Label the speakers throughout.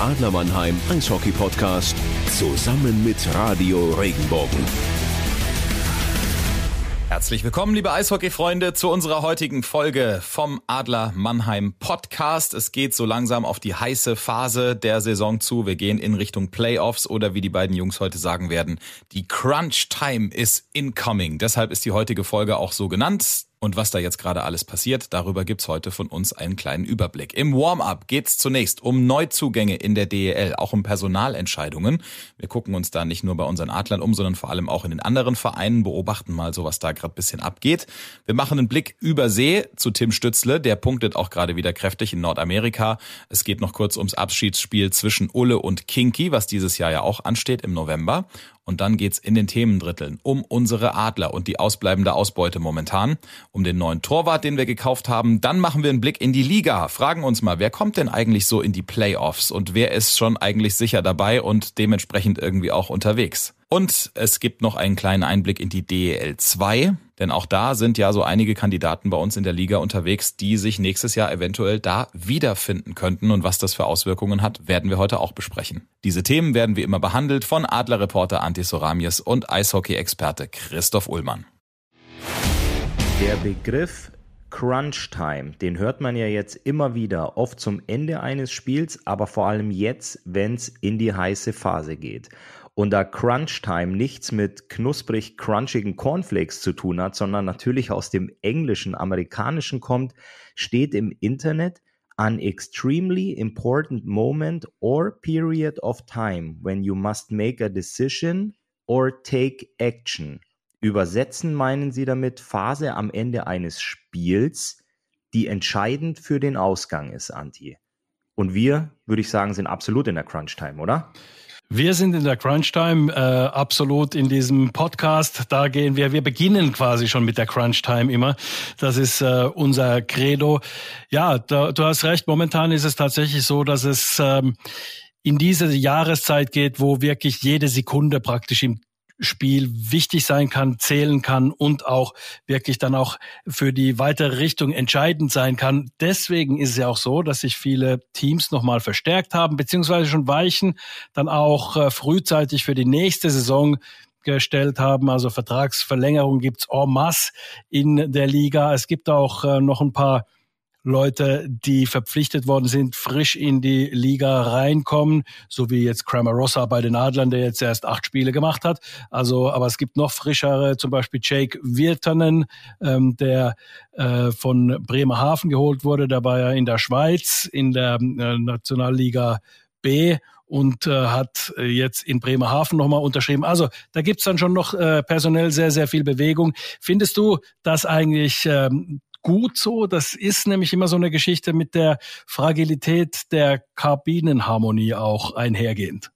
Speaker 1: Adler Mannheim Eishockey Podcast zusammen mit Radio Regenbogen.
Speaker 2: Herzlich willkommen, liebe Eishockey-Freunde, zu unserer heutigen Folge vom Adler Mannheim Podcast. Es geht so langsam auf die heiße Phase der Saison zu. Wir gehen in Richtung Playoffs oder wie die beiden Jungs heute sagen werden, die Crunch Time is incoming. Deshalb ist die heutige Folge auch so genannt. Und was da jetzt gerade alles passiert, darüber gibt's heute von uns einen kleinen Überblick. Im Warm-up geht's zunächst um Neuzugänge in der DEL, auch um Personalentscheidungen. Wir gucken uns da nicht nur bei unseren Adlern um, sondern vor allem auch in den anderen Vereinen, beobachten mal so, was da gerade bisschen abgeht. Wir machen einen Blick über See zu Tim Stützle, der punktet auch gerade wieder kräftig in Nordamerika. Es geht noch kurz ums Abschiedsspiel zwischen Ulle und Kinky, was dieses Jahr ja auch ansteht im November. Und dann geht's in den Themendritteln um unsere Adler und die ausbleibende Ausbeute momentan, um den neuen Torwart, den wir gekauft haben. Dann machen wir einen Blick in die Liga, fragen uns mal, wer kommt denn eigentlich so in die Playoffs und wer ist schon eigentlich sicher dabei und dementsprechend irgendwie auch unterwegs. Und es gibt noch einen kleinen Einblick in die DEL 2, denn auch da sind ja so einige Kandidaten bei uns in der Liga unterwegs, die sich nächstes Jahr eventuell da wiederfinden könnten. Und was das für Auswirkungen hat, werden wir heute auch besprechen. Diese Themen werden wie immer behandelt von Adlerreporter Antti Soramies und Eishockey-Experte Christoph Ullmann.
Speaker 3: Der Begriff Crunch Time, den hört man ja jetzt immer wieder, oft zum Ende eines Spiels, aber vor allem jetzt, wenn es in die heiße Phase geht. Und da Crunch Time nichts mit knusprig crunchigen Cornflakes zu tun hat, sondern natürlich aus dem englischen, amerikanischen kommt, steht im Internet an extremely important moment or period of time when you must make a decision or take action. Übersetzen meinen sie damit Phase am Ende eines Spiels, die entscheidend für den Ausgang ist, Anti. Und wir, würde ich sagen, sind absolut in der Crunch Time, oder?
Speaker 4: Wir sind in der Crunch Time, äh, absolut in diesem Podcast. Da gehen wir, wir beginnen quasi schon mit der Crunch Time immer. Das ist äh, unser Credo. Ja, da, du hast recht. Momentan ist es tatsächlich so, dass es ähm, in diese Jahreszeit geht, wo wirklich jede Sekunde praktisch im Spiel wichtig sein kann, zählen kann und auch wirklich dann auch für die weitere Richtung entscheidend sein kann. Deswegen ist es ja auch so, dass sich viele Teams nochmal verstärkt haben, beziehungsweise schon Weichen dann auch äh, frühzeitig für die nächste Saison gestellt haben. Also Vertragsverlängerung gibt's en masse in der Liga. Es gibt auch äh, noch ein paar Leute, die verpflichtet worden sind, frisch in die Liga reinkommen, so wie jetzt Kramer Rossa bei den Adlern, der jetzt erst acht Spiele gemacht hat. Also, aber es gibt noch frischere, zum Beispiel Jake Wirtanen, ähm, der äh, von Bremerhaven geholt wurde. Der war ja in der Schweiz in der äh, Nationalliga B und äh, hat jetzt in Bremerhaven nochmal unterschrieben. Also da gibt's dann schon noch äh, personell sehr, sehr viel Bewegung. Findest du, dass eigentlich ähm, gut so. Das ist nämlich immer so eine Geschichte mit der Fragilität der Kabinenharmonie auch einhergehend.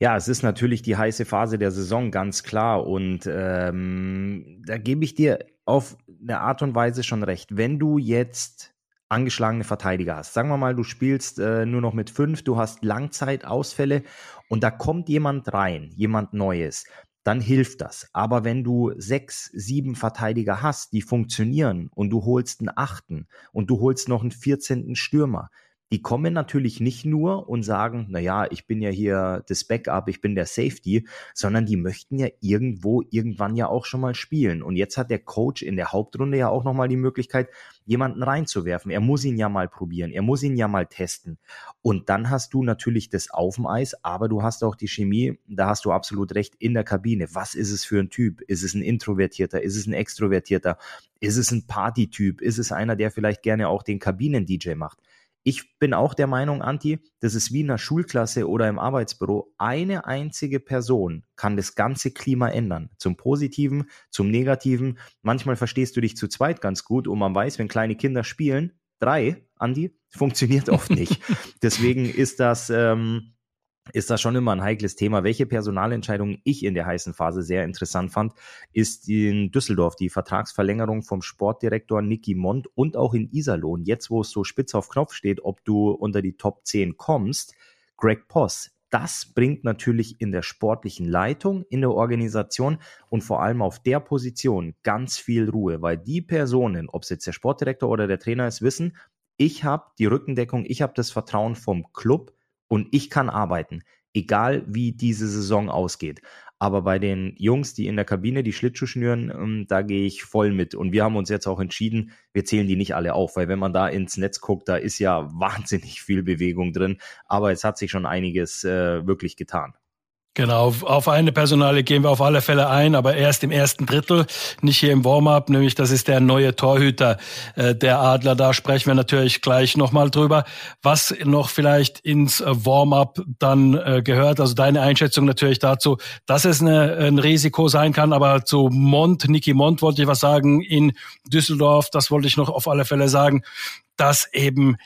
Speaker 3: Ja, es ist natürlich die heiße Phase der Saison, ganz klar. Und ähm, da gebe ich dir auf eine Art und Weise schon recht. Wenn du jetzt angeschlagene Verteidiger hast, sagen wir mal, du spielst äh, nur noch mit fünf, du hast Langzeitausfälle und da kommt jemand rein, jemand Neues, dann hilft das. Aber wenn du sechs, sieben Verteidiger hast, die funktionieren und du holst einen achten und du holst noch einen vierzehnten Stürmer, die kommen natürlich nicht nur und sagen, na ja, ich bin ja hier das Backup, ich bin der Safety, sondern die möchten ja irgendwo irgendwann ja auch schon mal spielen. Und jetzt hat der Coach in der Hauptrunde ja auch noch mal die Möglichkeit, jemanden reinzuwerfen. Er muss ihn ja mal probieren, er muss ihn ja mal testen. Und dann hast du natürlich das auf dem Eis, aber du hast auch die Chemie, da hast du absolut recht, in der Kabine. Was ist es für ein Typ? Ist es ein Introvertierter? Ist es ein Extrovertierter? Ist es ein Partytyp? Ist es einer, der vielleicht gerne auch den Kabinen-DJ macht? Ich bin auch der Meinung, Anti, das ist wie in einer Schulklasse oder im Arbeitsbüro. Eine einzige Person kann das ganze Klima ändern. Zum Positiven, zum Negativen. Manchmal verstehst du dich zu zweit ganz gut und man weiß, wenn kleine Kinder spielen, drei, Andi, funktioniert oft nicht. Deswegen ist das, ähm, ist das schon immer ein heikles Thema. Welche Personalentscheidung ich in der heißen Phase sehr interessant fand, ist in Düsseldorf die Vertragsverlängerung vom Sportdirektor Niki Mond und auch in Iserlohn. Jetzt, wo es so spitz auf Knopf steht, ob du unter die Top 10 kommst, Greg Poss. Das bringt natürlich in der sportlichen Leitung, in der Organisation und vor allem auf der Position ganz viel Ruhe, weil die Personen, ob es jetzt der Sportdirektor oder der Trainer ist, wissen, ich habe die Rückendeckung, ich habe das Vertrauen vom Club, und ich kann arbeiten, egal wie diese Saison ausgeht. Aber bei den Jungs, die in der Kabine die Schlittschuh schnüren, ähm, da gehe ich voll mit. Und wir haben uns jetzt auch entschieden, wir zählen die nicht alle auf, weil wenn man da ins Netz guckt, da ist ja wahnsinnig viel Bewegung drin. Aber es hat sich schon einiges äh, wirklich getan.
Speaker 4: Genau, auf eine Personale gehen wir auf alle Fälle ein, aber erst im ersten Drittel, nicht hier im Warm-up, nämlich das ist der neue Torhüter äh, der Adler. Da sprechen wir natürlich gleich nochmal drüber. Was noch vielleicht ins äh, Warm-up dann äh, gehört, also deine Einschätzung natürlich dazu, dass es eine, ein Risiko sein kann, aber zu Mont, Niki Mont wollte ich was sagen, in Düsseldorf, das wollte ich noch auf alle Fälle sagen, dass eben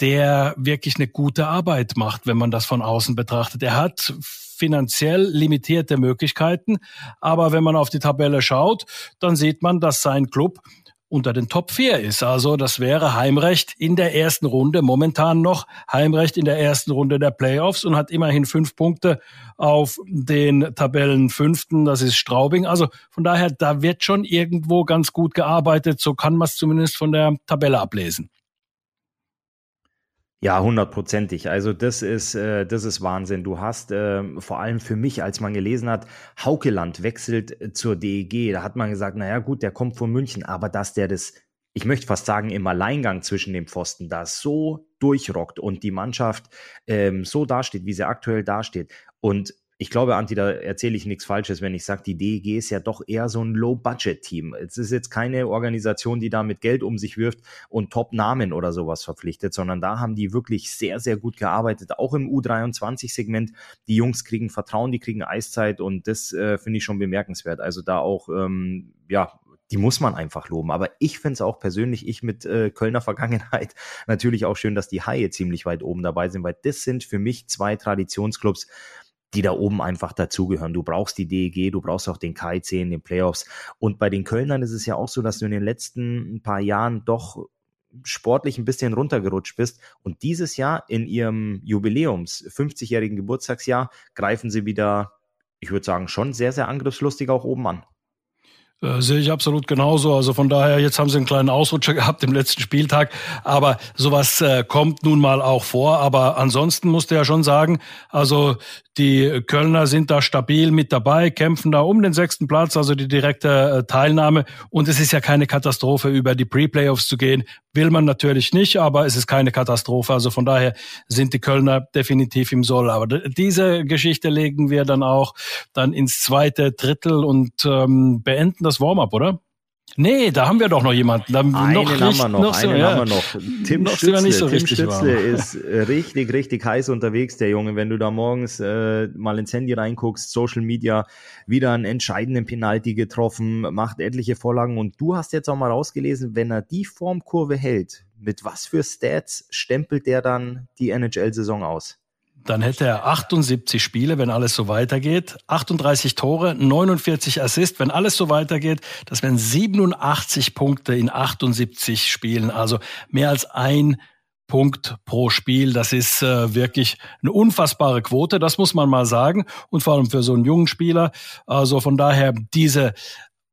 Speaker 4: der wirklich eine gute Arbeit macht, wenn man das von außen betrachtet. Er hat finanziell limitierte Möglichkeiten. Aber wenn man auf die Tabelle schaut, dann sieht man, dass sein Club unter den Top 4 ist. Also das wäre Heimrecht in der ersten Runde, momentan noch Heimrecht in der ersten Runde der Playoffs und hat immerhin fünf Punkte auf den Tabellen fünften, das ist Straubing. Also von daher, da wird schon irgendwo ganz gut gearbeitet, so kann man es zumindest von der Tabelle ablesen.
Speaker 3: Ja, hundertprozentig. Also das ist, äh, das ist Wahnsinn. Du hast äh, vor allem für mich, als man gelesen hat, Haukeland wechselt äh, zur DEG, da hat man gesagt, naja gut, der kommt von München, aber dass der das, ich möchte fast sagen, im Alleingang zwischen den Pfosten da so durchrockt und die Mannschaft ähm, so dasteht, wie sie aktuell dasteht und ich glaube, Anti, da erzähle ich nichts Falsches, wenn ich sage, die DEG ist ja doch eher so ein Low-Budget-Team. Es ist jetzt keine Organisation, die da mit Geld um sich wirft und Top-Namen oder sowas verpflichtet, sondern da haben die wirklich sehr, sehr gut gearbeitet, auch im U23-Segment. Die Jungs kriegen Vertrauen, die kriegen Eiszeit und das äh, finde ich schon bemerkenswert. Also da auch, ähm, ja, die muss man einfach loben. Aber ich finde es auch persönlich, ich mit äh, Kölner Vergangenheit, natürlich auch schön, dass die Haie ziemlich weit oben dabei sind, weil das sind für mich zwei Traditionsclubs, die da oben einfach dazugehören. Du brauchst die DEG, du brauchst auch den KIC in den Playoffs. Und bei den Kölnern ist es ja auch so, dass du in den letzten paar Jahren doch sportlich ein bisschen runtergerutscht bist. Und dieses Jahr in ihrem Jubiläums, 50-jährigen Geburtstagsjahr, greifen sie wieder, ich würde sagen, schon sehr, sehr angriffslustig auch oben an.
Speaker 4: Äh, sehe ich absolut genauso. Also von daher, jetzt haben sie einen kleinen Ausrutscher gehabt im letzten Spieltag. Aber sowas äh, kommt nun mal auch vor. Aber ansonsten musste ja schon sagen, also die Kölner sind da stabil mit dabei, kämpfen da um den sechsten Platz, also die direkte äh, Teilnahme. Und es ist ja keine Katastrophe, über die Pre-Playoffs zu gehen. Will man natürlich nicht, aber es ist keine Katastrophe. Also von daher sind die Kölner definitiv im Soll. Aber diese Geschichte legen wir dann auch dann ins zweite Drittel und ähm, beenden das Warm-up, oder? Nee, da haben wir doch noch jemanden. Da
Speaker 3: einen noch haben wir noch, noch einen
Speaker 4: ja.
Speaker 3: haben wir noch. Tim noch Stützle, so Tim Stützle ist richtig, richtig heiß unterwegs, der Junge. Wenn du da morgens äh, mal ins Handy reinguckst, Social Media, wieder einen entscheidenden Penalty getroffen, macht etliche Vorlagen und du hast jetzt auch mal rausgelesen, wenn er die Formkurve hält, mit was für Stats stempelt der dann die NHL-Saison aus?
Speaker 4: Dann hätte er 78 Spiele, wenn alles so weitergeht, 38 Tore, 49 Assists, wenn alles so weitergeht, das wären 87 Punkte in 78 Spielen, also mehr als ein Punkt pro Spiel. Das ist äh, wirklich eine unfassbare Quote, das muss man mal sagen. Und vor allem für so einen jungen Spieler. Also von daher diese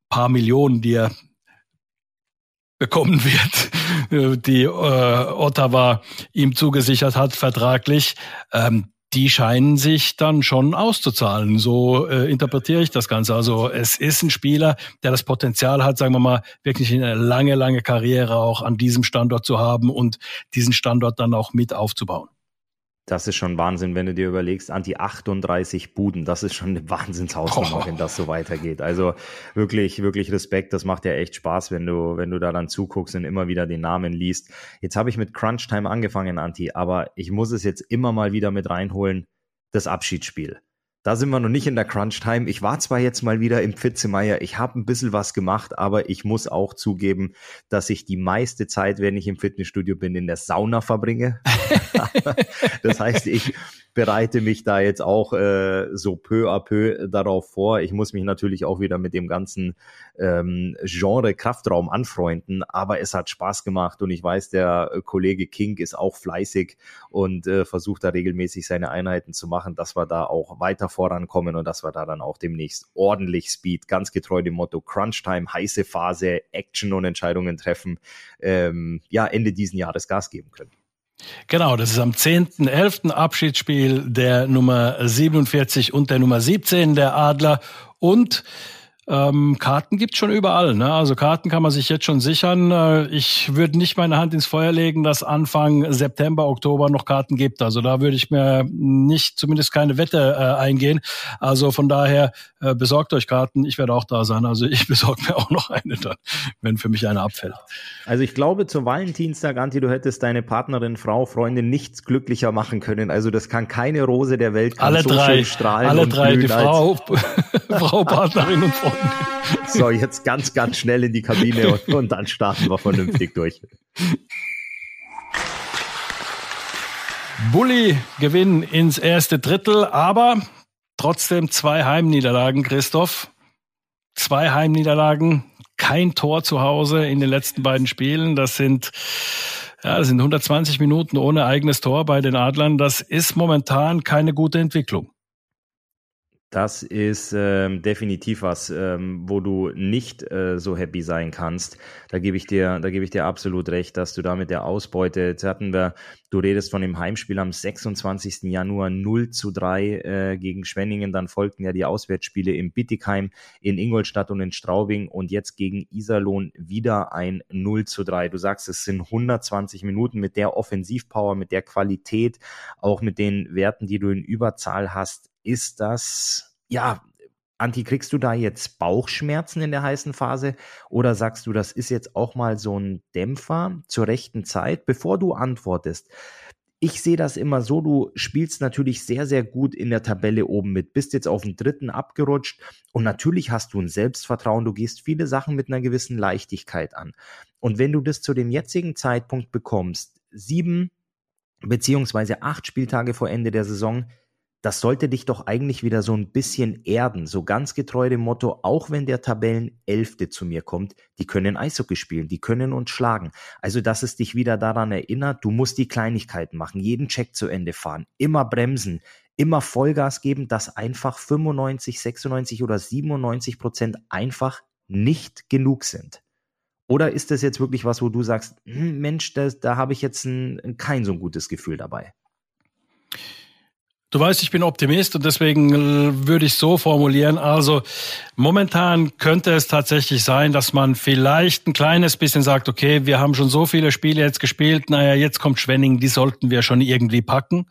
Speaker 4: paar Millionen, die er bekommen wird, die äh, Ottawa ihm zugesichert hat vertraglich, ähm, die scheinen sich dann schon auszuzahlen. So äh, interpretiere ich das Ganze. Also es ist ein Spieler, der das Potenzial hat, sagen wir mal, wirklich eine lange, lange Karriere auch an diesem Standort zu haben und diesen Standort dann auch mit aufzubauen.
Speaker 3: Das ist schon Wahnsinn, wenn du dir überlegst, Anti 38 Buden, das ist schon eine Wahnsinnshausnummer, oh. wenn das so weitergeht. Also wirklich, wirklich Respekt, das macht ja echt Spaß, wenn du, wenn du da dann zuguckst und immer wieder den Namen liest. Jetzt habe ich mit Crunch Time angefangen, Anti, aber ich muss es jetzt immer mal wieder mit reinholen, das Abschiedsspiel. Da sind wir noch nicht in der Crunch-Time. Ich war zwar jetzt mal wieder im Pfitzemeier, ich habe ein bisschen was gemacht, aber ich muss auch zugeben, dass ich die meiste Zeit, wenn ich im Fitnessstudio bin, in der Sauna verbringe. das heißt, ich bereite mich da jetzt auch äh, so peu à peu darauf vor. Ich muss mich natürlich auch wieder mit dem ganzen ähm, Genre Kraftraum anfreunden, aber es hat Spaß gemacht und ich weiß, der Kollege King ist auch fleißig und äh, versucht da regelmäßig seine Einheiten zu machen, dass wir da auch weiter vorankommen und dass wir da dann auch demnächst ordentlich Speed, ganz getreu dem Motto Crunch Time, heiße Phase, Action und Entscheidungen treffen, ähm, ja, Ende diesen Jahres Gas geben können.
Speaker 4: Genau, das ist am 10.11. Abschiedsspiel der Nummer 47 und der Nummer 17 der Adler. Und ähm, Karten gibt's schon überall. Ne? Also Karten kann man sich jetzt schon sichern. Äh, ich würde nicht meine Hand ins Feuer legen, dass Anfang September, Oktober noch Karten gibt. Also da würde ich mir nicht, zumindest keine Wette äh, eingehen. Also von daher äh, besorgt euch Karten. Ich werde auch da sein. Also ich besorge mir auch noch eine dann, wenn für mich eine abfällt.
Speaker 3: Also ich glaube, zu Valentinstag, Anti, du hättest deine Partnerin, Frau, Freundin nichts glücklicher machen können. Also das kann keine Rose der Welt
Speaker 4: alle
Speaker 3: so
Speaker 4: drei,
Speaker 3: strahlen.
Speaker 4: Alle drei, die Frau, Frau, Partnerin und Freundin.
Speaker 3: So, jetzt ganz, ganz schnell in die Kabine und, und dann starten wir vernünftig durch.
Speaker 4: Bulli Gewinn ins erste Drittel, aber trotzdem zwei Heimniederlagen, Christoph. Zwei Heimniederlagen, kein Tor zu Hause in den letzten beiden Spielen. Das sind ja, das sind 120 Minuten ohne eigenes Tor bei den Adlern. Das ist momentan keine gute Entwicklung.
Speaker 3: Das ist ähm, definitiv was, ähm, wo du nicht äh, so happy sein kannst. Da gebe ich dir, da gebe ich dir absolut recht, dass du da mit der Ausbeute, jetzt hatten wir, du redest von dem Heimspiel am 26. Januar 0 zu 3 äh, gegen Schwenningen, dann folgten ja die Auswärtsspiele in Bittigheim, in Ingolstadt und in Straubing und jetzt gegen Iserlohn wieder ein 0 zu 3. Du sagst, es sind 120 Minuten mit der Offensivpower, mit der Qualität, auch mit den Werten, die du in Überzahl hast ist das, ja, Anti, kriegst du da jetzt Bauchschmerzen in der heißen Phase oder sagst du, das ist jetzt auch mal so ein Dämpfer zur rechten Zeit, bevor du antwortest? Ich sehe das immer so, du spielst natürlich sehr, sehr gut in der Tabelle oben mit, bist jetzt auf den dritten abgerutscht und natürlich hast du ein Selbstvertrauen, du gehst viele Sachen mit einer gewissen Leichtigkeit an. Und wenn du das zu dem jetzigen Zeitpunkt bekommst, sieben beziehungsweise acht Spieltage vor Ende der Saison, das sollte dich doch eigentlich wieder so ein bisschen erden, so ganz getreu dem Motto, auch wenn der Tabellenelfte zu mir kommt, die können Eishockey spielen, die können uns schlagen. Also, dass es dich wieder daran erinnert, du musst die Kleinigkeiten machen, jeden Check zu Ende fahren, immer bremsen, immer Vollgas geben, dass einfach 95, 96 oder 97 Prozent einfach nicht genug sind. Oder ist das jetzt wirklich was, wo du sagst, hm, Mensch, das, da habe ich jetzt ein, kein so gutes Gefühl dabei?
Speaker 4: Du weißt, ich bin Optimist und deswegen äh, würde ich so formulieren. Also momentan könnte es tatsächlich sein, dass man vielleicht ein kleines bisschen sagt, okay, wir haben schon so viele Spiele jetzt gespielt, naja, jetzt kommt Schwenning, die sollten wir schon irgendwie packen.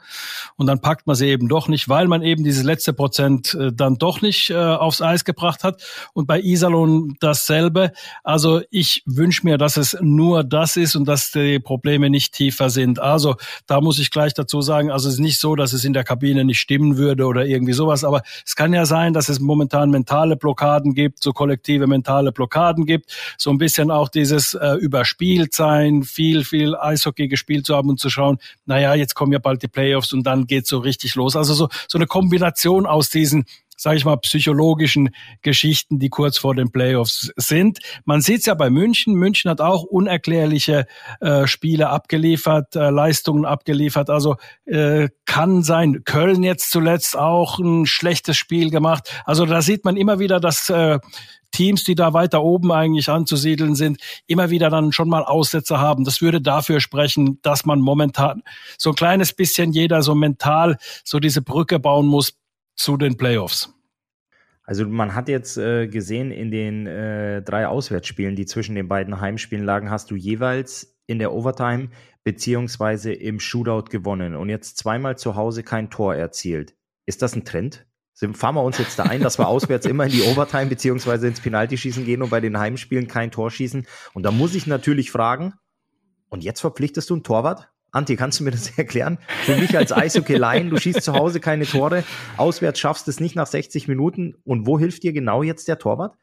Speaker 4: Und dann packt man sie eben doch nicht, weil man eben dieses letzte Prozent äh, dann doch nicht äh, aufs Eis gebracht hat. Und bei Iserlohn dasselbe. Also ich wünsche mir, dass es nur das ist und dass die Probleme nicht tiefer sind. Also da muss ich gleich dazu sagen, also es ist nicht so, dass es in der Kabine Kabine nicht stimmen würde oder irgendwie sowas. Aber es kann ja sein, dass es momentan mentale Blockaden gibt, so kollektive mentale Blockaden gibt, so ein bisschen auch dieses äh, überspielt sein, viel, viel Eishockey gespielt zu haben und zu schauen, naja, jetzt kommen ja bald die Playoffs und dann geht's so richtig los. Also so, so eine Kombination aus diesen sage ich mal, psychologischen Geschichten, die kurz vor den Playoffs sind. Man sieht es ja bei München. München hat auch unerklärliche äh, Spiele abgeliefert, äh, Leistungen abgeliefert. Also äh, kann sein. Köln jetzt zuletzt auch ein schlechtes Spiel gemacht. Also da sieht man immer wieder, dass äh, Teams, die da weiter oben eigentlich anzusiedeln sind, immer wieder dann schon mal Aussätze haben. Das würde dafür sprechen, dass man momentan so ein kleines bisschen jeder so mental so diese Brücke bauen muss zu den Playoffs?
Speaker 3: Also man hat jetzt äh, gesehen, in den äh, drei Auswärtsspielen, die zwischen den beiden Heimspielen lagen, hast du jeweils in der Overtime beziehungsweise im Shootout gewonnen und jetzt zweimal zu Hause kein Tor erzielt. Ist das ein Trend? Fahren wir uns jetzt da ein, dass wir auswärts immer in die Overtime beziehungsweise ins Penaltyschießen gehen und bei den Heimspielen kein Tor schießen? Und da muss ich natürlich fragen, und jetzt verpflichtest du einen Torwart? Anti, kannst du mir das erklären? Für mich als Eishockey-Laien, du schießt zu Hause keine Tore, auswärts schaffst es nicht nach 60 Minuten. Und wo hilft dir genau jetzt der Torwart?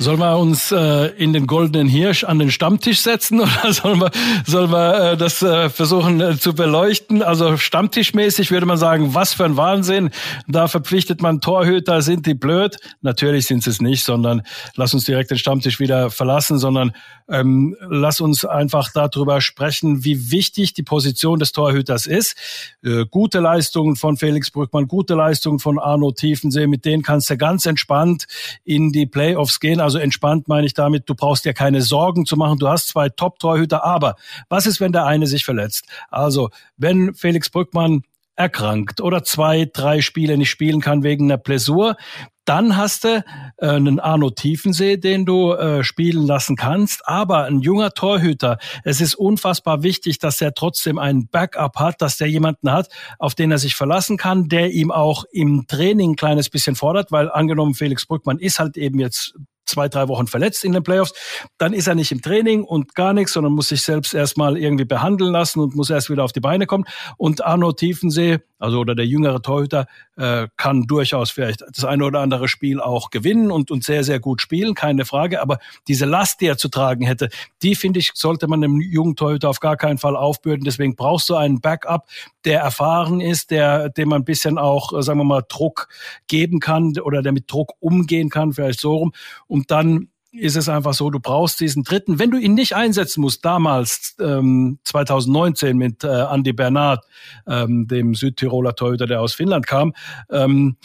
Speaker 4: Sollen wir uns äh, in den goldenen Hirsch an den Stammtisch setzen oder sollen wir, sollen wir äh, das äh, versuchen äh, zu beleuchten? Also stammtischmäßig würde man sagen, was für ein Wahnsinn. Da verpflichtet man Torhüter, sind die blöd? Natürlich sind sie es nicht, sondern lass uns direkt den Stammtisch wieder verlassen, sondern ähm, lass uns einfach darüber sprechen, wie wichtig die Position des Torhüters ist. Äh, gute Leistungen von Felix Brückmann, gute Leistungen von Arno Tiefensee, mit denen kannst du ganz entspannt in die Playoffs gehen Also entspannt meine ich damit, du brauchst dir keine Sorgen zu machen. Du hast zwei Top-Torhüter, aber was ist, wenn der eine sich verletzt? Also, wenn Felix Brückmann erkrankt oder zwei, drei Spiele nicht spielen kann wegen einer Blessur, dann hast du äh, einen Arno Tiefensee, den du äh, spielen lassen kannst. Aber ein junger Torhüter, es ist unfassbar wichtig, dass er trotzdem einen Backup hat, dass der jemanden hat, auf den er sich verlassen kann, der ihm auch im Training ein kleines bisschen fordert, weil angenommen Felix Brückmann ist halt eben jetzt zwei, drei Wochen verletzt in den Playoffs, dann ist er nicht im Training und gar nichts, sondern muss sich selbst erstmal irgendwie behandeln lassen und muss erst wieder auf die Beine kommen. Und Arno Tiefensee, also oder der jüngere Torhüter, äh, kann durchaus vielleicht das eine oder andere Spiel auch gewinnen und, und sehr, sehr gut spielen, keine Frage. Aber diese Last, die er zu tragen hätte, die finde ich, sollte man einem jungen Torhüter auf gar keinen Fall aufbürden. Deswegen brauchst du einen Backup, der erfahren ist, der, dem man ein bisschen auch, äh, sagen wir mal, Druck geben kann oder der mit Druck umgehen kann, vielleicht so rum. Und dann ist es einfach so, du brauchst diesen dritten. Wenn du ihn nicht einsetzen musst, damals ähm, 2019 mit äh, Andy Bernard, ähm, dem Südtiroler Torhüter, der aus Finnland kam, ähm,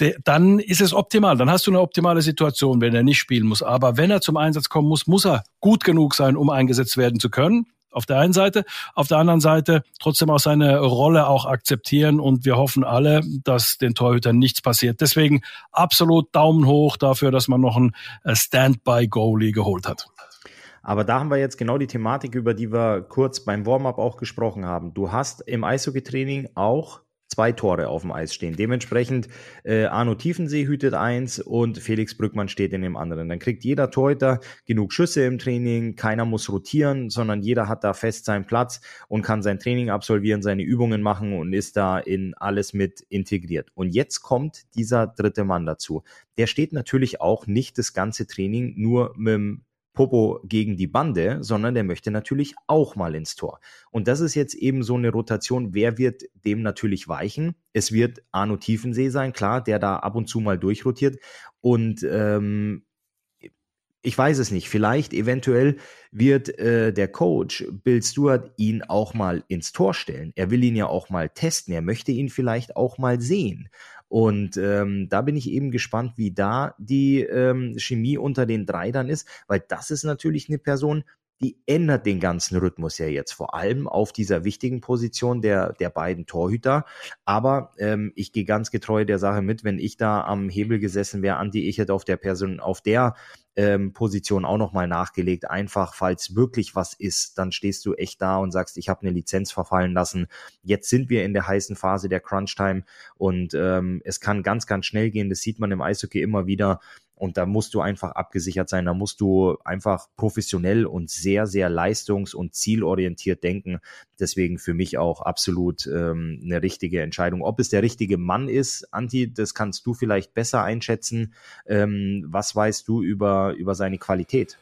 Speaker 4: de, dann ist es optimal. Dann hast du eine optimale Situation, wenn er nicht spielen muss. Aber wenn er zum Einsatz kommen muss, muss er gut genug sein, um eingesetzt werden zu können auf der einen Seite, auf der anderen Seite trotzdem auch seine Rolle auch akzeptieren und wir hoffen alle, dass den Torhütern nichts passiert. Deswegen absolut Daumen hoch dafür, dass man noch einen äh, Standby-Goalie geholt hat.
Speaker 3: Aber da haben wir jetzt genau die Thematik, über die wir kurz beim Warm-up auch gesprochen haben. Du hast im Eishockey-Training auch zwei Tore auf dem Eis stehen. Dementsprechend äh, Arno Tiefensee hütet eins und Felix Brückmann steht in dem anderen. Dann kriegt jeder Torhüter genug Schüsse im Training, keiner muss rotieren, sondern jeder hat da fest seinen Platz und kann sein Training absolvieren, seine Übungen machen und ist da in alles mit integriert. Und jetzt kommt dieser dritte Mann dazu. Der steht natürlich auch nicht das ganze Training nur mit dem Popo gegen die Bande, sondern der möchte natürlich auch mal ins Tor. Und das ist jetzt eben so eine Rotation. Wer wird dem natürlich weichen? Es wird Arno Tiefensee sein, klar, der da ab und zu mal durchrotiert. Und ähm, ich weiß es nicht. Vielleicht, eventuell wird äh, der Coach Bill Stewart ihn auch mal ins Tor stellen. Er will ihn ja auch mal testen. Er möchte ihn vielleicht auch mal sehen. Und ähm, da bin ich eben gespannt, wie da die ähm, Chemie unter den drei dann ist, weil das ist natürlich eine Person, die ändert den ganzen Rhythmus ja jetzt, vor allem auf dieser wichtigen Position der, der beiden Torhüter. Aber ähm, ich gehe ganz getreu der Sache mit, wenn ich da am Hebel gesessen wäre, Andi, ich hätte auf der Person, auf der ähm, Position auch nochmal nachgelegt. Einfach, falls wirklich was ist, dann stehst du echt da und sagst, ich habe eine Lizenz verfallen lassen. Jetzt sind wir in der heißen Phase der Crunch-Time und ähm, es kann ganz, ganz schnell gehen. Das sieht man im Eishockey immer wieder. Und da musst du einfach abgesichert sein. Da musst du einfach professionell und sehr, sehr leistungs- und zielorientiert denken. Deswegen für mich auch absolut ähm, eine richtige Entscheidung. Ob es der richtige Mann ist, Anti, das kannst du vielleicht besser einschätzen. Ähm, was weißt du über, über seine Qualität?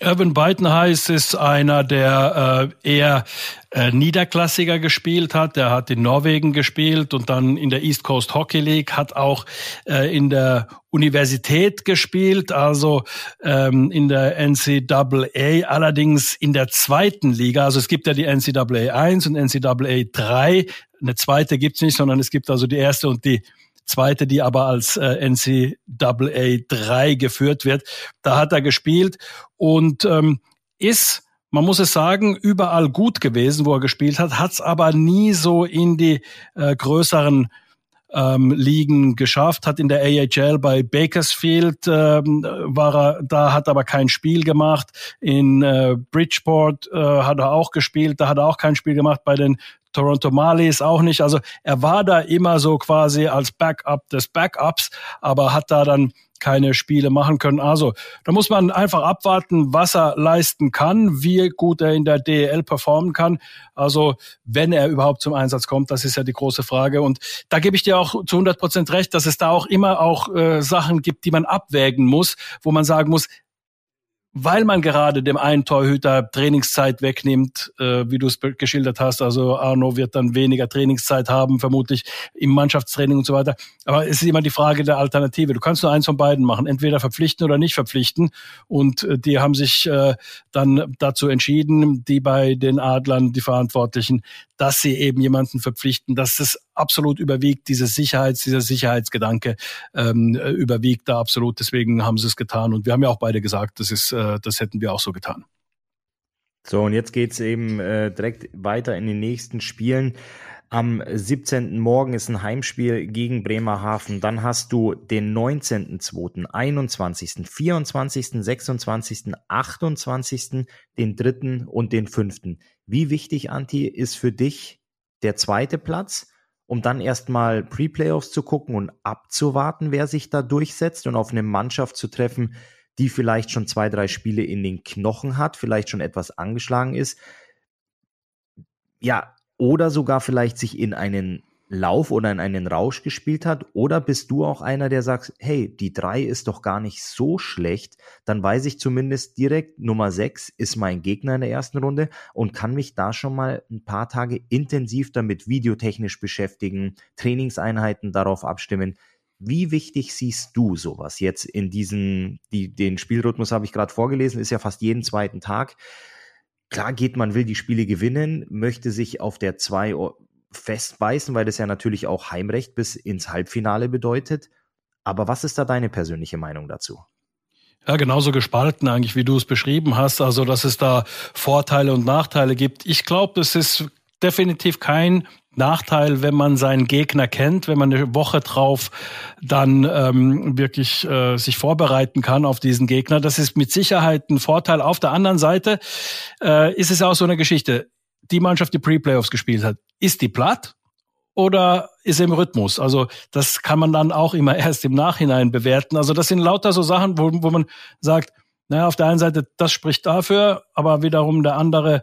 Speaker 4: Evan Beitenheiß ist einer, der äh, eher äh, niederklassiger gespielt hat. Der hat in Norwegen gespielt und dann in der East Coast Hockey League, hat auch äh, in der Universität gespielt, also ähm, in der NCAA, allerdings in der zweiten Liga. Also es gibt ja die NCAA 1 und NCAA 3. Eine zweite gibt's nicht, sondern es gibt also die erste und die zweite, die aber als äh, NCAA 3 geführt wird. Da hat er gespielt und ähm, ist man muss es sagen, überall gut gewesen, wo er gespielt hat, hat es aber nie so in die äh, größeren ähm, Ligen geschafft, hat in der AHL bei Bakersfield ähm, war er, da hat aber kein Spiel gemacht. In äh, Bridgeport äh, hat er auch gespielt, da hat er auch kein Spiel gemacht. Bei den Toronto Marlies auch nicht. Also er war da immer so quasi als Backup des Backups, aber hat da dann keine Spiele machen können. Also da muss man einfach abwarten, was er leisten kann, wie gut er in der DEL performen kann. Also wenn er überhaupt zum Einsatz kommt, das ist ja die große Frage. Und da gebe ich dir auch zu 100 Prozent recht, dass es da auch immer auch äh, Sachen gibt, die man abwägen muss, wo man sagen muss, weil man gerade dem einen Torhüter Trainingszeit wegnimmt, äh, wie du es geschildert hast. Also Arno wird dann weniger Trainingszeit haben, vermutlich im Mannschaftstraining und so weiter. Aber es ist immer die Frage der Alternative. Du kannst nur eins von beiden machen, entweder verpflichten oder nicht verpflichten. Und äh, die haben sich äh, dann dazu entschieden, die bei den Adlern, die Verantwortlichen, dass sie eben jemanden verpflichten, dass es absolut überwiegt, diese Sicherheits, dieser Sicherheitsgedanke ähm, überwiegt da absolut. Deswegen haben sie es getan. Und wir haben ja auch beide gesagt, das ist, äh, das hätten wir auch so getan.
Speaker 3: So, und jetzt geht's eben äh, direkt weiter in den nächsten Spielen. Am 17. Morgen ist ein Heimspiel gegen Bremerhaven. Dann hast du den 19.2., 21., 24., 26., 28., den 3. und den 5. Wie wichtig, Anti, ist für dich der zweite Platz, um dann erstmal Pre-Playoffs zu gucken und abzuwarten, wer sich da durchsetzt und auf eine Mannschaft zu treffen, die vielleicht schon zwei, drei Spiele in den Knochen hat, vielleicht schon etwas angeschlagen ist. Ja, oder sogar vielleicht sich in einen Lauf oder in einen Rausch gespielt hat? Oder bist du auch einer, der sagt, hey, die drei ist doch gar nicht so schlecht, dann weiß ich zumindest direkt, Nummer sechs ist mein Gegner in der ersten Runde und kann mich da schon mal ein paar Tage intensiv damit videotechnisch beschäftigen, Trainingseinheiten darauf abstimmen. Wie wichtig siehst du sowas jetzt in diesen, die, den Spielrhythmus habe ich gerade vorgelesen, ist ja fast jeden zweiten Tag. Klar geht, man will die Spiele gewinnen, möchte sich auf der 2 festbeißen, weil das ja natürlich auch Heimrecht bis ins Halbfinale bedeutet. Aber was ist da deine persönliche Meinung dazu?
Speaker 4: Ja, genauso gespalten eigentlich, wie du es beschrieben hast. Also, dass es da Vorteile und Nachteile gibt. Ich glaube, das ist definitiv kein Nachteil, wenn man seinen Gegner kennt, wenn man eine Woche drauf dann ähm, wirklich äh, sich vorbereiten kann auf diesen Gegner. Das ist mit Sicherheit ein Vorteil. Auf der anderen Seite äh, ist es auch so eine Geschichte. Die Mannschaft, die Pre-Playoffs gespielt hat, ist die platt oder ist im Rhythmus? Also das kann man dann auch immer erst im Nachhinein bewerten. Also das sind lauter so Sachen, wo, wo man sagt, naja, auf der einen Seite, das spricht dafür, aber wiederum der andere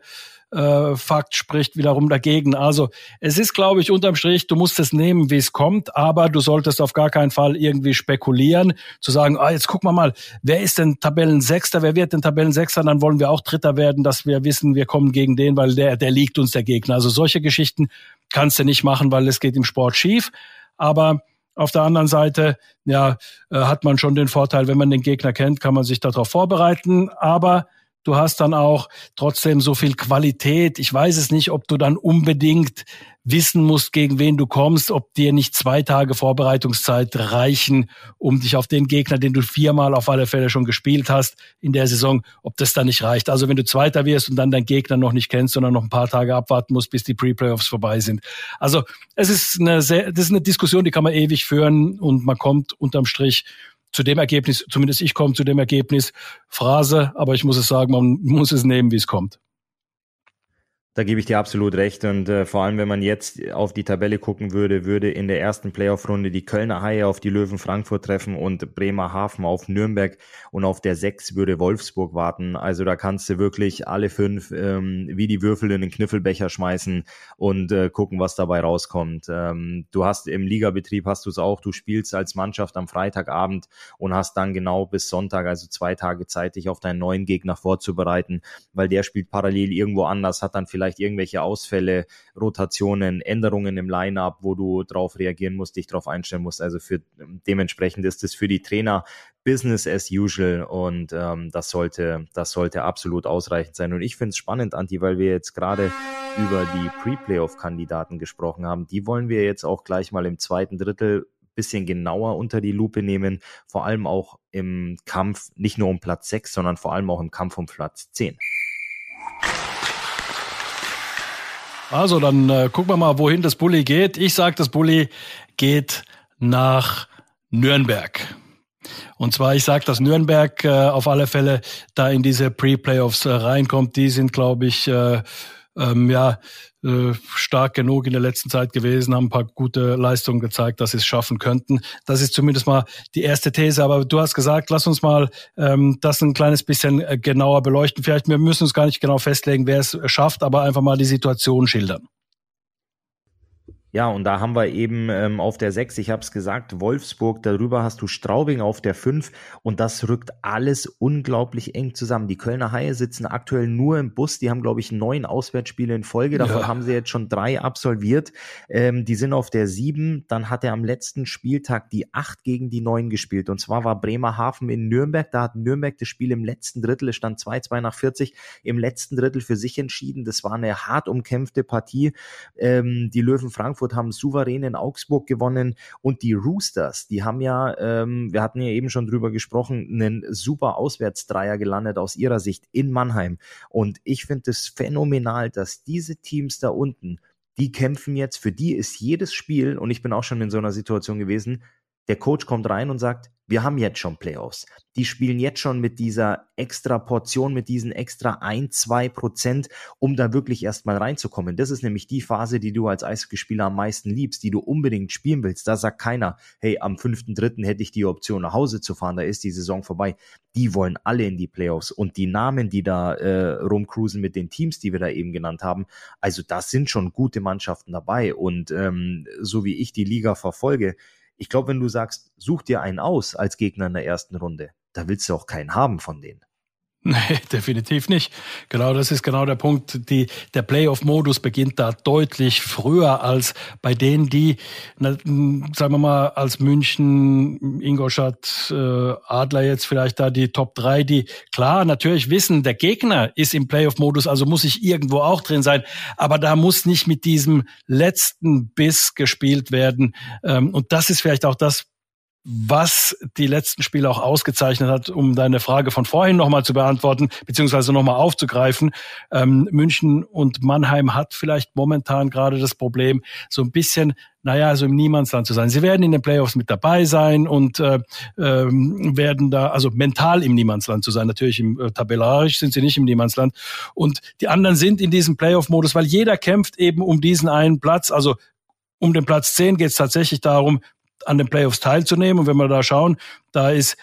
Speaker 4: äh, Fakt spricht wiederum dagegen. Also es ist, glaube ich, unterm Strich, du musst es nehmen, wie es kommt, aber du solltest auf gar keinen Fall irgendwie spekulieren, zu sagen, ah, jetzt gucken wir mal, wer ist denn Tabellensechster, wer wird denn Tabellensechster, dann wollen wir auch Dritter werden, dass wir wissen, wir kommen gegen den, weil der, der liegt uns der Gegner. Also solche Geschichten kannst du nicht machen, weil es geht im Sport schief. Aber auf der anderen Seite, ja, äh, hat man schon den Vorteil, wenn man den Gegner kennt, kann man sich darauf vorbereiten. Aber du hast dann auch trotzdem so viel Qualität. Ich weiß es nicht, ob du dann unbedingt wissen musst, gegen wen du kommst, ob dir nicht zwei Tage Vorbereitungszeit reichen, um dich auf den Gegner, den du viermal auf alle Fälle schon gespielt hast in der Saison, ob das dann nicht reicht. Also wenn du Zweiter wirst und dann deinen Gegner noch nicht kennst, sondern noch ein paar Tage abwarten musst, bis die Pre-Playoffs vorbei sind. Also es ist eine sehr, das ist eine Diskussion, die kann man ewig führen und man kommt unterm Strich zu dem Ergebnis, zumindest ich komme zu dem Ergebnis, Phrase, aber ich muss es sagen, man muss es nehmen, wie es kommt.
Speaker 3: Da gebe ich dir absolut recht. Und äh, vor allem, wenn man jetzt auf die Tabelle gucken würde, würde in der ersten Playoff-Runde die Kölner Haie auf die Löwen Frankfurt treffen und Bremerhaven auf Nürnberg und auf der sechs würde Wolfsburg warten. Also da kannst du wirklich alle fünf ähm, wie die Würfel in den Knüffelbecher schmeißen und äh, gucken, was dabei rauskommt. Ähm, du hast im Ligabetrieb hast du es auch, du spielst als Mannschaft am Freitagabend und hast dann genau bis Sonntag, also zwei Tage Zeit, dich auf deinen neuen Gegner vorzubereiten, weil der spielt parallel irgendwo anders, hat dann vielleicht vielleicht irgendwelche Ausfälle, Rotationen, Änderungen im Line-up, wo du drauf reagieren musst, dich drauf einstellen musst. Also für dementsprechend ist es für die Trainer Business as usual und ähm, das sollte, das sollte absolut ausreichend sein. Und ich finde es spannend, Anti, weil wir jetzt gerade über die Pre-Playoff-Kandidaten gesprochen haben. Die wollen wir jetzt auch gleich mal im zweiten Drittel bisschen genauer unter die Lupe nehmen, vor allem auch im Kampf nicht nur um Platz 6, sondern vor allem auch im Kampf um Platz 10.
Speaker 4: Also, dann äh, gucken wir mal, wohin das Bulli geht. Ich sage, das Bulli geht nach Nürnberg. Und zwar, ich sage, dass Nürnberg äh, auf alle Fälle da in diese Pre-Playoffs äh, reinkommt. Die sind, glaube ich, äh, ähm, ja, äh, stark genug in der letzten Zeit gewesen, haben ein paar gute Leistungen gezeigt, dass sie es schaffen könnten. Das ist zumindest mal die erste These. Aber du hast gesagt, lass uns mal ähm, das ein kleines bisschen äh, genauer beleuchten. Vielleicht, wir müssen uns gar nicht genau festlegen, wer es schafft, aber einfach mal die Situation schildern.
Speaker 3: Ja, und da haben wir eben ähm, auf der 6, ich habe es gesagt, Wolfsburg, darüber hast du Straubing auf der 5 und das rückt alles unglaublich eng zusammen. Die Kölner Haie sitzen aktuell nur im Bus, die haben, glaube ich, neun Auswärtsspiele in Folge, davon ja. haben sie jetzt schon drei absolviert. Ähm, die sind auf der 7, dann hat er am letzten Spieltag die 8 gegen die 9 gespielt und zwar war Bremerhaven in Nürnberg, da hat Nürnberg das Spiel im letzten Drittel, es stand 2-2 nach 40, im letzten Drittel für sich entschieden. Das war eine hart umkämpfte Partie. Ähm, die Löwen Frankfurt Frankfurt haben souverän in Augsburg gewonnen und die Roosters, die haben ja, ähm, wir hatten ja eben schon drüber gesprochen, einen super Auswärtsdreier gelandet aus ihrer Sicht in Mannheim. Und ich finde es phänomenal, dass diese Teams da unten, die kämpfen jetzt, für die ist jedes Spiel, und ich bin auch schon in so einer Situation gewesen, der Coach kommt rein und sagt, wir haben jetzt schon Playoffs. Die spielen jetzt schon mit dieser extra Portion, mit diesen extra ein, zwei Prozent, um da wirklich erstmal reinzukommen. Das ist nämlich die Phase, die du als Eishockeyspieler am meisten liebst, die du unbedingt spielen willst. Da sagt keiner, hey, am fünften, dritten hätte ich die Option nach Hause zu fahren, da ist die Saison vorbei. Die wollen alle in die Playoffs und die Namen, die da äh, rumcruisen mit den Teams, die wir da eben genannt haben, also das sind schon gute Mannschaften dabei und ähm, so wie ich die Liga verfolge, ich glaube, wenn du sagst, such dir einen aus als Gegner in der ersten Runde, da willst du auch keinen haben von denen.
Speaker 4: Nee, definitiv nicht. Genau, das ist genau der Punkt. Die, der Playoff-Modus beginnt da deutlich früher als bei denen, die, na, sagen wir mal, als München, Ingolstadt, äh, Adler jetzt vielleicht da die Top 3, die klar natürlich wissen, der Gegner ist im Playoff-Modus, also muss ich irgendwo auch drin sein. Aber da muss nicht mit diesem letzten Biss gespielt werden. Ähm, und das ist vielleicht auch das, was die letzten Spiele auch ausgezeichnet hat, um deine Frage von vorhin nochmal zu beantworten, beziehungsweise nochmal aufzugreifen. Ähm, München und Mannheim hat vielleicht momentan gerade das Problem, so ein bisschen, naja, so im Niemandsland zu sein. Sie werden in den Playoffs mit dabei sein und äh, ähm, werden da, also mental im Niemandsland zu sein. Natürlich im äh, tabellarisch sind sie nicht im Niemandsland. Und die anderen sind in diesem Playoff-Modus, weil jeder kämpft eben um diesen einen Platz. Also um den Platz 10 geht es tatsächlich darum, an den Playoffs teilzunehmen. Und wenn wir da schauen, da ist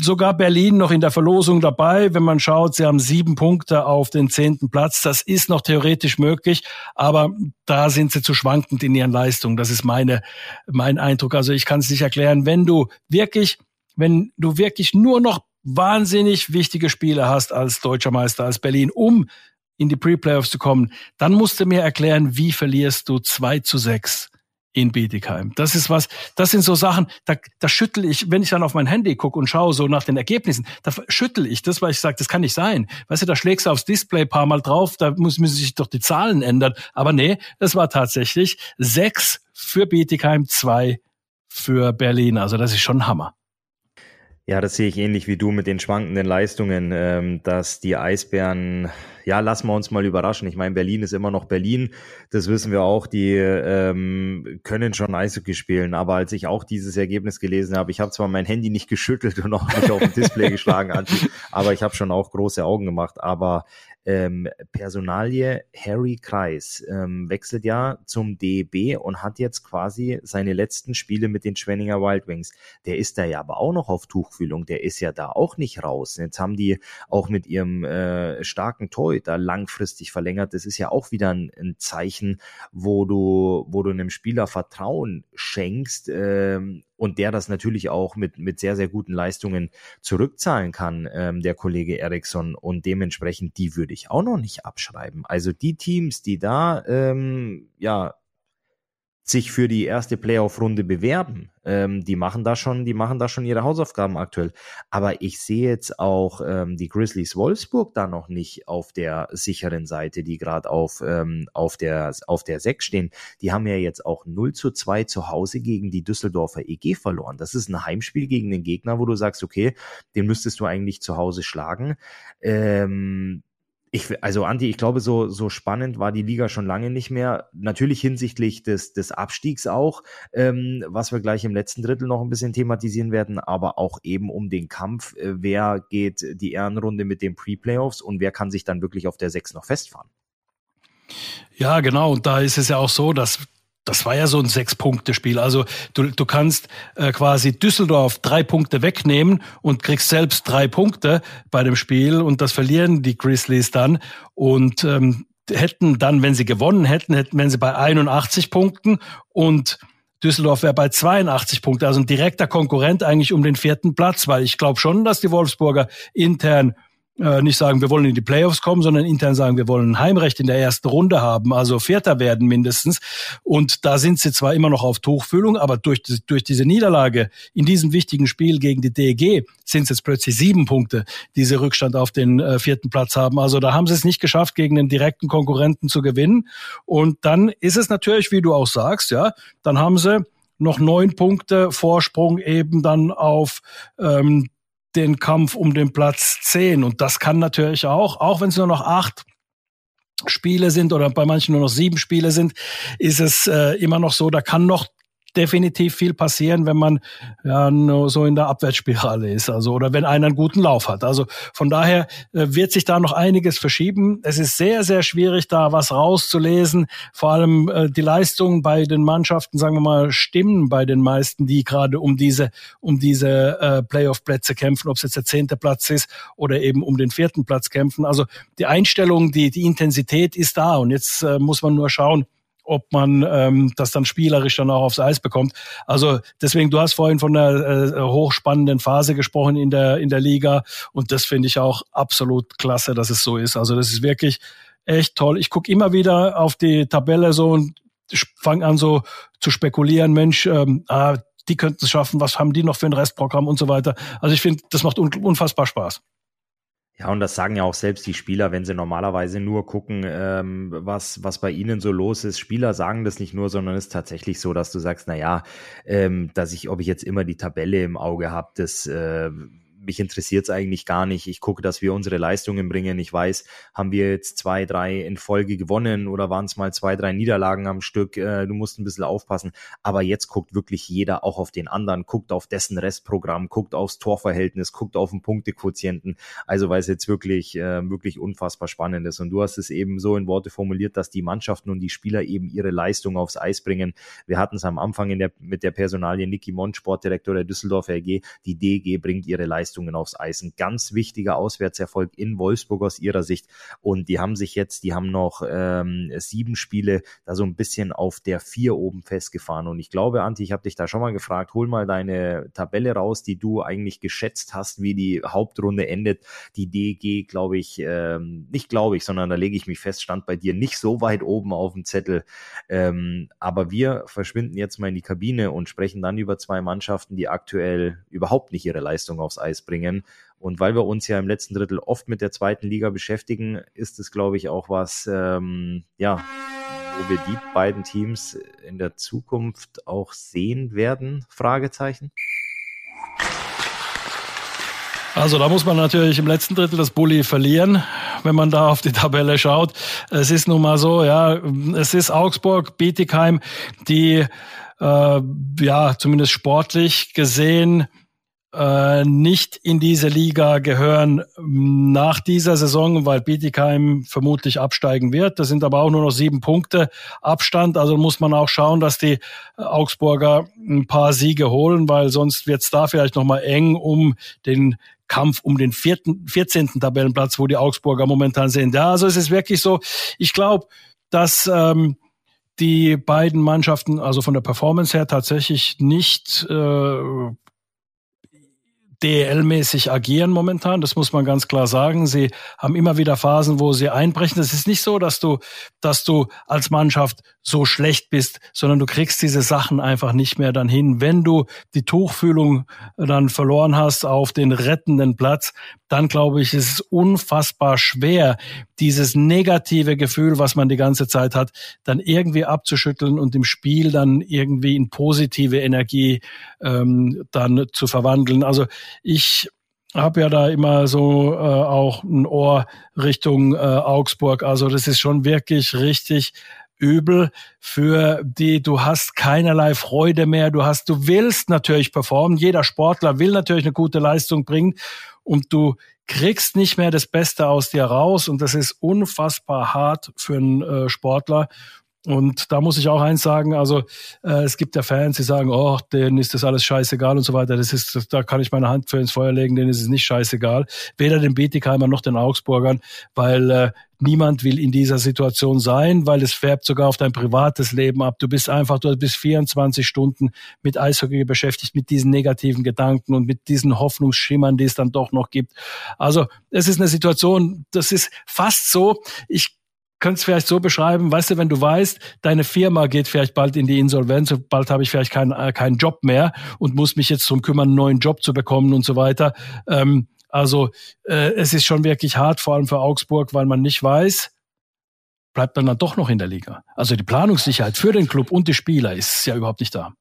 Speaker 4: sogar Berlin noch in der Verlosung dabei. Wenn man schaut, sie haben sieben Punkte auf den zehnten Platz. Das ist noch theoretisch möglich, aber da sind sie zu schwankend in ihren Leistungen. Das ist meine, mein Eindruck. Also ich kann es nicht erklären. Wenn du wirklich, wenn du wirklich nur noch wahnsinnig wichtige Spiele hast als deutscher Meister, als Berlin, um in die Pre-Playoffs zu kommen, dann musst du mir erklären, wie verlierst du zwei zu sechs in Bietigheim. Das ist was, das sind so Sachen, da, da schüttel ich, wenn ich dann auf mein Handy gucke und schaue so nach den Ergebnissen, da schüttel ich das, weil ich sage, das kann nicht sein. Weißt du, da schlägst du aufs Display paar Mal drauf, da muss, müssen sich doch die Zahlen ändern. Aber nee, es war tatsächlich sechs für Bietigheim, zwei für Berlin. Also das ist schon Hammer.
Speaker 3: Ja, das sehe ich ähnlich wie du mit den schwankenden Leistungen, ähm, dass die Eisbären, ja, lassen wir uns mal überraschen. Ich meine, Berlin ist immer noch Berlin, das wissen wir auch, die ähm, können schon Eishockey spielen, aber als ich auch dieses Ergebnis gelesen habe, ich habe zwar mein Handy nicht geschüttelt und auch nicht auf dem Display geschlagen, aber ich habe schon auch große Augen gemacht, aber ähm, Personalie Harry Kreis ähm, wechselt ja zum DEB und hat jetzt quasi seine letzten Spiele mit den Schwenninger Wild Wings. Der ist da ja aber auch noch auf Tuchfühlung, der ist ja da auch nicht raus. Jetzt haben die auch mit ihrem äh, starken Torhüter langfristig verlängert. Das ist ja auch wieder ein, ein Zeichen, wo du, wo du einem Spieler Vertrauen schenkst, ähm, und der das natürlich auch mit, mit sehr, sehr guten Leistungen zurückzahlen kann, ähm, der Kollege Eriksson. Und dementsprechend, die würde ich auch noch nicht abschreiben. Also die Teams, die da ähm, ja sich für die erste Playoff-Runde bewerben. Ähm, die machen da schon, die machen da schon ihre Hausaufgaben aktuell. Aber ich sehe jetzt auch ähm, die Grizzlies Wolfsburg da noch nicht auf der sicheren Seite, die gerade auf, ähm, auf der, auf der 6 stehen. Die haben ja jetzt auch 0 zu 2 zu Hause gegen die Düsseldorfer EG verloren. Das ist ein Heimspiel gegen den Gegner, wo du sagst, okay, den müsstest du eigentlich zu Hause schlagen. Ähm, ich, also Anti, ich glaube, so, so spannend war die Liga schon lange nicht mehr. Natürlich hinsichtlich des, des Abstiegs auch, ähm, was wir gleich im letzten Drittel noch ein bisschen thematisieren werden, aber auch eben um den Kampf, äh, wer geht die Ehrenrunde mit den Pre-Playoffs und wer kann sich dann wirklich auf der 6 noch festfahren.
Speaker 4: Ja, genau. Und da ist es ja auch so, dass das war ja so ein Sechs-Punkte-Spiel. Also du, du kannst äh, quasi Düsseldorf drei Punkte wegnehmen und kriegst selbst drei Punkte bei dem Spiel und das verlieren die Grizzlies dann und ähm, hätten dann, wenn sie gewonnen hätten, hätten wären sie bei 81 Punkten und Düsseldorf wäre bei 82 Punkten, also ein direkter Konkurrent eigentlich um den vierten Platz, weil ich glaube schon, dass die Wolfsburger intern äh, nicht sagen, wir wollen in die Playoffs kommen, sondern intern sagen, wir wollen ein Heimrecht in der ersten Runde haben, also Vierter werden mindestens. Und da sind sie zwar immer noch auf Tuchfühlung, aber durch, durch diese Niederlage in diesem wichtigen Spiel gegen die DEG sind es jetzt plötzlich sieben Punkte, die sie Rückstand auf den äh, vierten Platz haben. Also da haben sie es nicht geschafft, gegen einen direkten Konkurrenten zu gewinnen. Und dann ist es natürlich, wie du auch sagst, ja, dann haben sie noch neun Punkte Vorsprung eben dann auf ähm, den Kampf um den Platz 10. Und das kann natürlich auch, auch wenn es nur noch acht Spiele sind oder bei manchen nur noch sieben Spiele sind, ist es äh, immer noch so, da kann noch definitiv viel passieren, wenn man ja nur so in der Abwärtsspirale ist, also oder wenn einer einen guten Lauf hat. Also von daher äh, wird sich da noch einiges verschieben. Es ist sehr sehr schwierig da was rauszulesen. Vor allem äh, die Leistungen bei den Mannschaften, sagen wir mal, stimmen bei den meisten, die gerade um diese um diese äh, Playoff-Plätze kämpfen, ob es jetzt der zehnte Platz ist oder eben um den vierten Platz kämpfen. Also die Einstellung, die die Intensität ist da und jetzt äh, muss man nur schauen ob man ähm, das dann spielerisch dann auch aufs Eis bekommt. Also deswegen, du hast vorhin von einer äh, hochspannenden Phase gesprochen in der in der Liga und das finde ich auch absolut klasse, dass es so ist. Also das ist wirklich echt toll. Ich gucke immer wieder auf die Tabelle so und fange an so zu spekulieren, Mensch, ähm, ah, die könnten es schaffen, was haben die noch für ein Restprogramm und so weiter. Also ich finde, das macht un unfassbar Spaß.
Speaker 3: Ja, und das sagen ja auch selbst die Spieler, wenn sie normalerweise nur gucken, ähm, was, was bei ihnen so los ist. Spieler sagen das nicht nur, sondern es ist tatsächlich so, dass du sagst, na ja, ähm, dass ich, ob ich jetzt immer die Tabelle im Auge habe, das äh, mich interessiert es eigentlich gar nicht. Ich gucke, dass wir unsere Leistungen bringen. Ich weiß, haben wir jetzt zwei, drei in Folge gewonnen oder waren es mal zwei, drei Niederlagen am Stück. Äh, du musst ein bisschen aufpassen. Aber jetzt guckt wirklich jeder auch auf den anderen, guckt auf dessen Restprogramm, guckt aufs Torverhältnis, guckt auf den Punktequotienten. Also weil es jetzt wirklich, äh, wirklich unfassbar spannend ist. Und du hast es eben so in Worte formuliert, dass die Mannschaften und die Spieler eben ihre Leistung aufs Eis bringen. Wir hatten es am Anfang in der, mit der Personalie Niki Mond, Sportdirektor der Düsseldorfer AG. Die DG bringt ihre Leistung Leistungen aufs Eis. Ein ganz wichtiger Auswärtserfolg in Wolfsburg aus ihrer Sicht. Und die haben sich jetzt, die haben noch ähm, sieben Spiele da so ein bisschen auf der vier oben festgefahren. Und ich glaube, Anti, ich habe dich da schon mal gefragt, hol mal deine Tabelle raus, die du eigentlich geschätzt hast, wie die Hauptrunde endet. Die DG, glaube ich, ähm, nicht glaube ich, sondern da lege ich mich fest, stand bei dir nicht so weit oben auf dem Zettel. Ähm, aber wir verschwinden jetzt mal in die Kabine und sprechen dann über zwei Mannschaften, die aktuell überhaupt nicht ihre Leistung aufs Eis bringen. Und weil wir uns ja im letzten Drittel oft mit der zweiten Liga beschäftigen, ist es, glaube ich, auch was, ähm, ja, wo wir die beiden Teams in der Zukunft auch sehen werden? Fragezeichen.
Speaker 4: Also da muss man natürlich im letzten Drittel das Bulli verlieren, wenn man da auf die Tabelle schaut. Es ist nun mal so, ja, es ist Augsburg, Bietigheim, die äh, ja zumindest sportlich gesehen äh, nicht in diese Liga gehören nach dieser Saison, weil Bietigheim vermutlich absteigen wird. Das sind aber auch nur noch sieben Punkte Abstand. Also muss man auch schauen, dass die Augsburger ein paar Siege holen, weil sonst wird es da vielleicht nochmal eng um den Kampf um den vierten, 14. Tabellenplatz, wo die Augsburger momentan sind. Ja, also es ist wirklich so, ich glaube, dass ähm, die beiden Mannschaften, also von der Performance her, tatsächlich nicht äh, DL-mäßig agieren momentan. Das muss man ganz klar sagen. Sie haben immer wieder Phasen, wo sie einbrechen. Es ist nicht so, dass du, dass du als Mannschaft so schlecht bist, sondern du kriegst diese Sachen einfach nicht mehr dann hin. Wenn du die Tuchfühlung dann verloren hast auf den rettenden Platz, dann glaube ich, ist es unfassbar schwer, dieses negative Gefühl, was man die ganze Zeit hat, dann irgendwie abzuschütteln und im Spiel dann irgendwie in positive Energie ähm, dann zu verwandeln. Also ich habe ja da immer so äh, auch ein Ohr Richtung äh, Augsburg. Also das ist schon wirklich richtig übel für die du hast keinerlei Freude mehr. Du hast, du willst natürlich performen. Jeder Sportler will natürlich eine gute Leistung bringen und du kriegst nicht mehr das Beste aus dir raus und das ist unfassbar hart für einen äh, Sportler. Und da muss ich auch eins sagen, also äh, es gibt ja Fans, die sagen, oh, denen ist das alles scheißegal und so weiter. Das ist, da kann ich meine Hand für ins Feuer legen, denen ist es nicht scheißegal. Weder den Bietigheimer noch den Augsburgern, weil äh, niemand will in dieser Situation sein, weil es färbt sogar auf dein privates Leben ab. Du bist einfach, du bist 24 Stunden mit Eishockey beschäftigt, mit diesen negativen Gedanken und mit diesen Hoffnungsschimmern, die es dann doch noch gibt. Also es ist eine Situation, das ist fast so, ich könnte es vielleicht so beschreiben, weißt du, wenn du weißt, deine Firma geht vielleicht bald in die Insolvenz, bald habe ich vielleicht keinen äh, keinen Job mehr und muss mich jetzt drum kümmern, einen neuen Job zu bekommen und so weiter. Ähm, also äh, es ist schon wirklich hart, vor allem für Augsburg, weil man nicht weiß, bleibt man dann doch noch in der Liga. Also die Planungssicherheit für den Club und die Spieler ist ja überhaupt nicht da.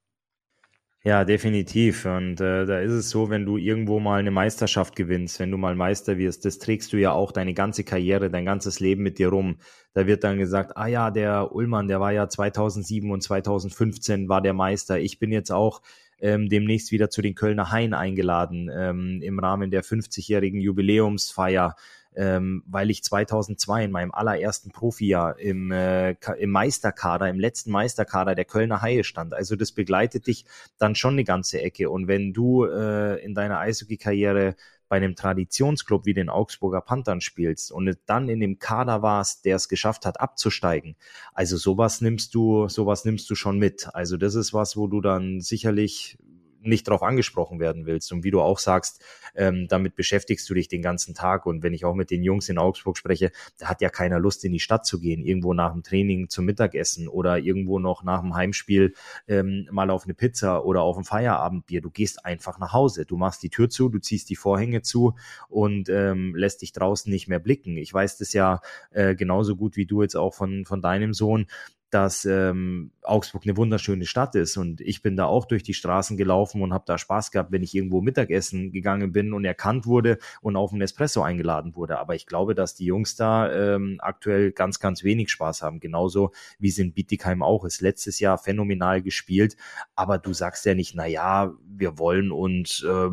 Speaker 3: Ja, definitiv. Und äh, da ist es so, wenn du irgendwo mal eine Meisterschaft gewinnst, wenn du mal Meister wirst, das trägst du ja auch deine ganze Karriere, dein ganzes Leben mit dir rum. Da wird dann gesagt, ah ja, der Ullmann, der war ja 2007 und 2015 war der Meister. Ich bin jetzt auch ähm, demnächst wieder zu den Kölner Hain eingeladen ähm, im Rahmen der 50-jährigen Jubiläumsfeier ähm, weil ich 2002 in meinem allerersten Profijahr im, äh, im Meisterkader, im letzten Meisterkader der Kölner Haie stand. Also das begleitet dich dann schon eine ganze Ecke. Und wenn du äh, in deiner Eishockey-Karriere bei einem Traditionsclub wie den Augsburger Panthern spielst und dann in dem Kader warst, der es geschafft hat, abzusteigen. Also sowas nimmst du, sowas nimmst du schon mit. Also das ist was, wo du dann sicherlich nicht darauf angesprochen werden willst. Und wie du auch sagst, ähm, damit beschäftigst du dich den ganzen Tag. Und wenn ich auch mit den Jungs in Augsburg spreche, da hat ja keiner Lust, in die Stadt zu gehen, irgendwo nach dem Training zum Mittagessen oder irgendwo noch nach dem Heimspiel ähm, mal auf eine Pizza oder auf ein Feierabendbier. Du gehst einfach nach Hause. Du machst die Tür zu, du ziehst die Vorhänge zu und ähm, lässt dich draußen nicht mehr blicken. Ich weiß das ja äh, genauso gut wie du jetzt auch von, von deinem Sohn dass ähm, Augsburg eine wunderschöne Stadt ist und ich bin da auch durch die Straßen gelaufen und habe da Spaß gehabt, wenn ich irgendwo Mittagessen gegangen bin und erkannt wurde und auf einen Espresso eingeladen wurde. Aber ich glaube, dass die Jungs da ähm, aktuell ganz, ganz wenig Spaß haben, genauso wie es in Bietigheim auch ist. Letztes Jahr phänomenal gespielt, aber du sagst ja nicht, na ja, wir wollen uns äh,